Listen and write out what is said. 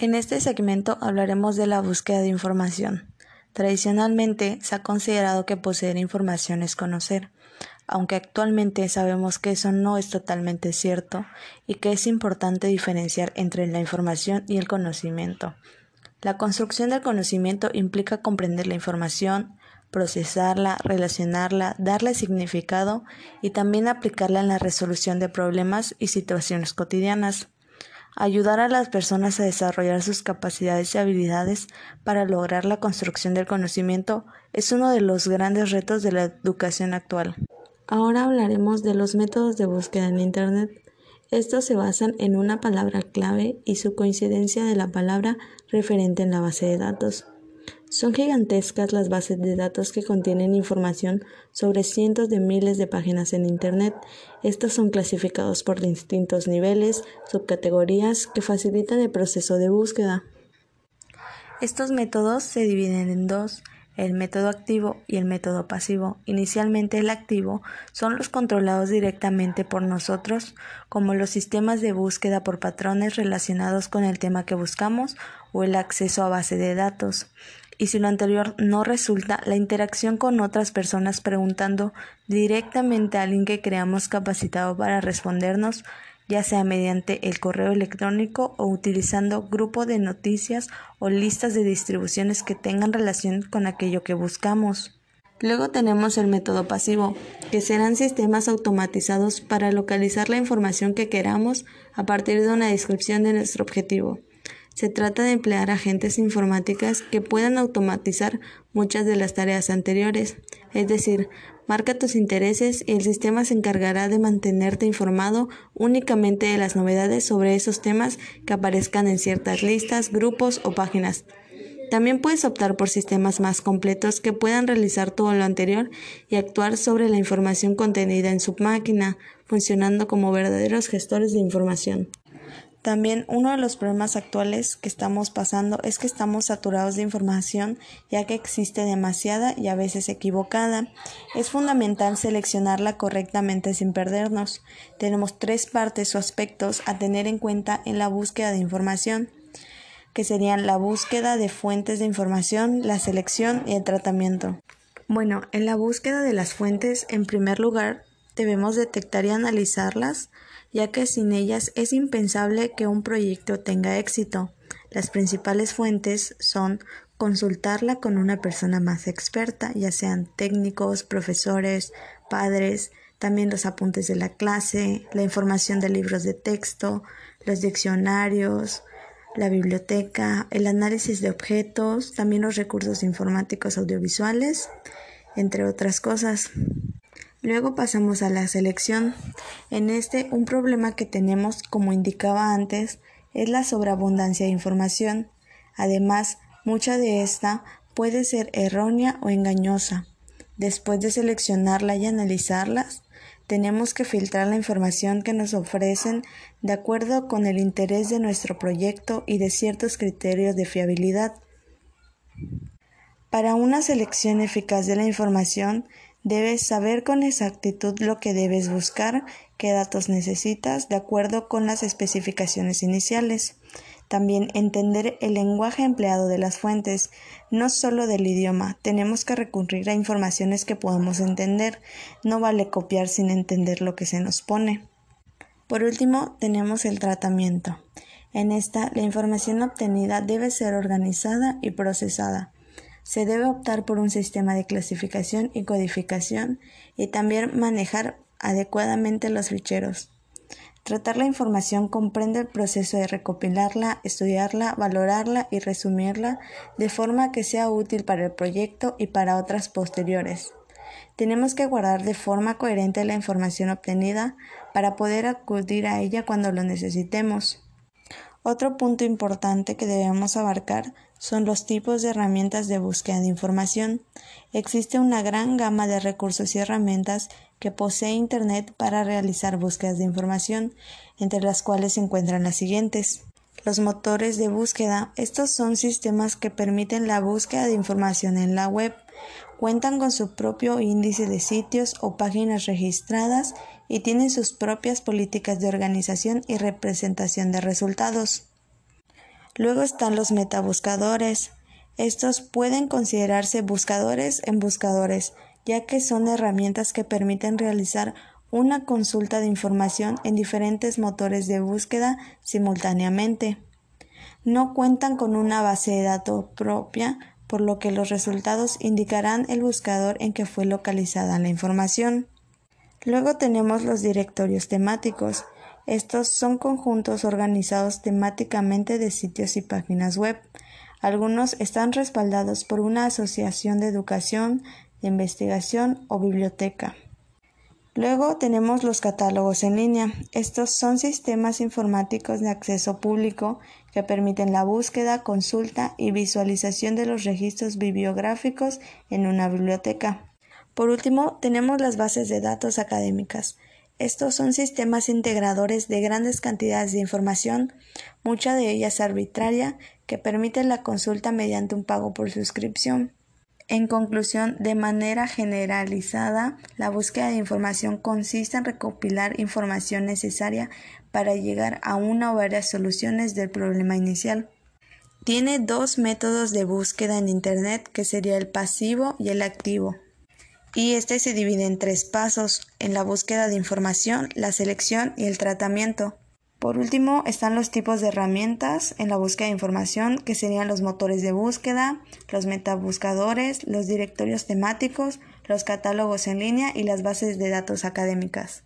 En este segmento hablaremos de la búsqueda de información. Tradicionalmente se ha considerado que poseer información es conocer, aunque actualmente sabemos que eso no es totalmente cierto y que es importante diferenciar entre la información y el conocimiento. La construcción del conocimiento implica comprender la información, procesarla, relacionarla, darle significado y también aplicarla en la resolución de problemas y situaciones cotidianas. Ayudar a las personas a desarrollar sus capacidades y habilidades para lograr la construcción del conocimiento es uno de los grandes retos de la educación actual. Ahora hablaremos de los métodos de búsqueda en Internet. Estos se basan en una palabra clave y su coincidencia de la palabra referente en la base de datos. Son gigantescas las bases de datos que contienen información sobre cientos de miles de páginas en Internet. Estos son clasificados por distintos niveles, subcategorías que facilitan el proceso de búsqueda. Estos métodos se dividen en dos, el método activo y el método pasivo. Inicialmente el activo son los controlados directamente por nosotros, como los sistemas de búsqueda por patrones relacionados con el tema que buscamos o el acceso a base de datos y si lo anterior no resulta, la interacción con otras personas preguntando directamente a alguien que creamos capacitado para respondernos, ya sea mediante el correo electrónico o utilizando grupo de noticias o listas de distribuciones que tengan relación con aquello que buscamos. Luego tenemos el método pasivo, que serán sistemas automatizados para localizar la información que queramos a partir de una descripción de nuestro objetivo. Se trata de emplear agentes informáticas que puedan automatizar muchas de las tareas anteriores, es decir, marca tus intereses y el sistema se encargará de mantenerte informado únicamente de las novedades sobre esos temas que aparezcan en ciertas listas, grupos o páginas. También puedes optar por sistemas más completos que puedan realizar todo lo anterior y actuar sobre la información contenida en su máquina, funcionando como verdaderos gestores de información. También uno de los problemas actuales que estamos pasando es que estamos saturados de información ya que existe demasiada y a veces equivocada. Es fundamental seleccionarla correctamente sin perdernos. Tenemos tres partes o aspectos a tener en cuenta en la búsqueda de información, que serían la búsqueda de fuentes de información, la selección y el tratamiento. Bueno, en la búsqueda de las fuentes, en primer lugar, debemos detectar y analizarlas ya que sin ellas es impensable que un proyecto tenga éxito. Las principales fuentes son consultarla con una persona más experta, ya sean técnicos, profesores, padres, también los apuntes de la clase, la información de libros de texto, los diccionarios, la biblioteca, el análisis de objetos, también los recursos informáticos audiovisuales, entre otras cosas. Luego pasamos a la selección. En este, un problema que tenemos, como indicaba antes, es la sobreabundancia de información. Además, mucha de esta puede ser errónea o engañosa. Después de seleccionarla y analizarlas, tenemos que filtrar la información que nos ofrecen de acuerdo con el interés de nuestro proyecto y de ciertos criterios de fiabilidad. Para una selección eficaz de la información, Debes saber con exactitud lo que debes buscar, qué datos necesitas, de acuerdo con las especificaciones iniciales. También entender el lenguaje empleado de las fuentes, no solo del idioma. Tenemos que recurrir a informaciones que podemos entender. No vale copiar sin entender lo que se nos pone. Por último, tenemos el tratamiento. En esta, la información obtenida debe ser organizada y procesada. Se debe optar por un sistema de clasificación y codificación y también manejar adecuadamente los ficheros. Tratar la información comprende el proceso de recopilarla, estudiarla, valorarla y resumirla de forma que sea útil para el proyecto y para otras posteriores. Tenemos que guardar de forma coherente la información obtenida para poder acudir a ella cuando lo necesitemos. Otro punto importante que debemos abarcar son los tipos de herramientas de búsqueda de información. Existe una gran gama de recursos y herramientas que posee Internet para realizar búsquedas de información, entre las cuales se encuentran las siguientes. Los motores de búsqueda. Estos son sistemas que permiten la búsqueda de información en la web. Cuentan con su propio índice de sitios o páginas registradas y tienen sus propias políticas de organización y representación de resultados. Luego están los metabuscadores. Estos pueden considerarse buscadores en buscadores, ya que son herramientas que permiten realizar una consulta de información en diferentes motores de búsqueda simultáneamente. No cuentan con una base de datos propia, por lo que los resultados indicarán el buscador en que fue localizada la información. Luego tenemos los directorios temáticos. Estos son conjuntos organizados temáticamente de sitios y páginas web. Algunos están respaldados por una asociación de educación, de investigación o biblioteca. Luego tenemos los catálogos en línea. Estos son sistemas informáticos de acceso público que permiten la búsqueda, consulta y visualización de los registros bibliográficos en una biblioteca. Por último, tenemos las bases de datos académicas. Estos son sistemas integradores de grandes cantidades de información, mucha de ellas arbitraria, que permiten la consulta mediante un pago por suscripción. En conclusión, de manera generalizada, la búsqueda de información consiste en recopilar información necesaria para llegar a una o varias soluciones del problema inicial. Tiene dos métodos de búsqueda en Internet, que sería el pasivo y el activo. Y este se divide en tres pasos, en la búsqueda de información, la selección y el tratamiento. Por último, están los tipos de herramientas en la búsqueda de información, que serían los motores de búsqueda, los metabuscadores, los directorios temáticos, los catálogos en línea y las bases de datos académicas.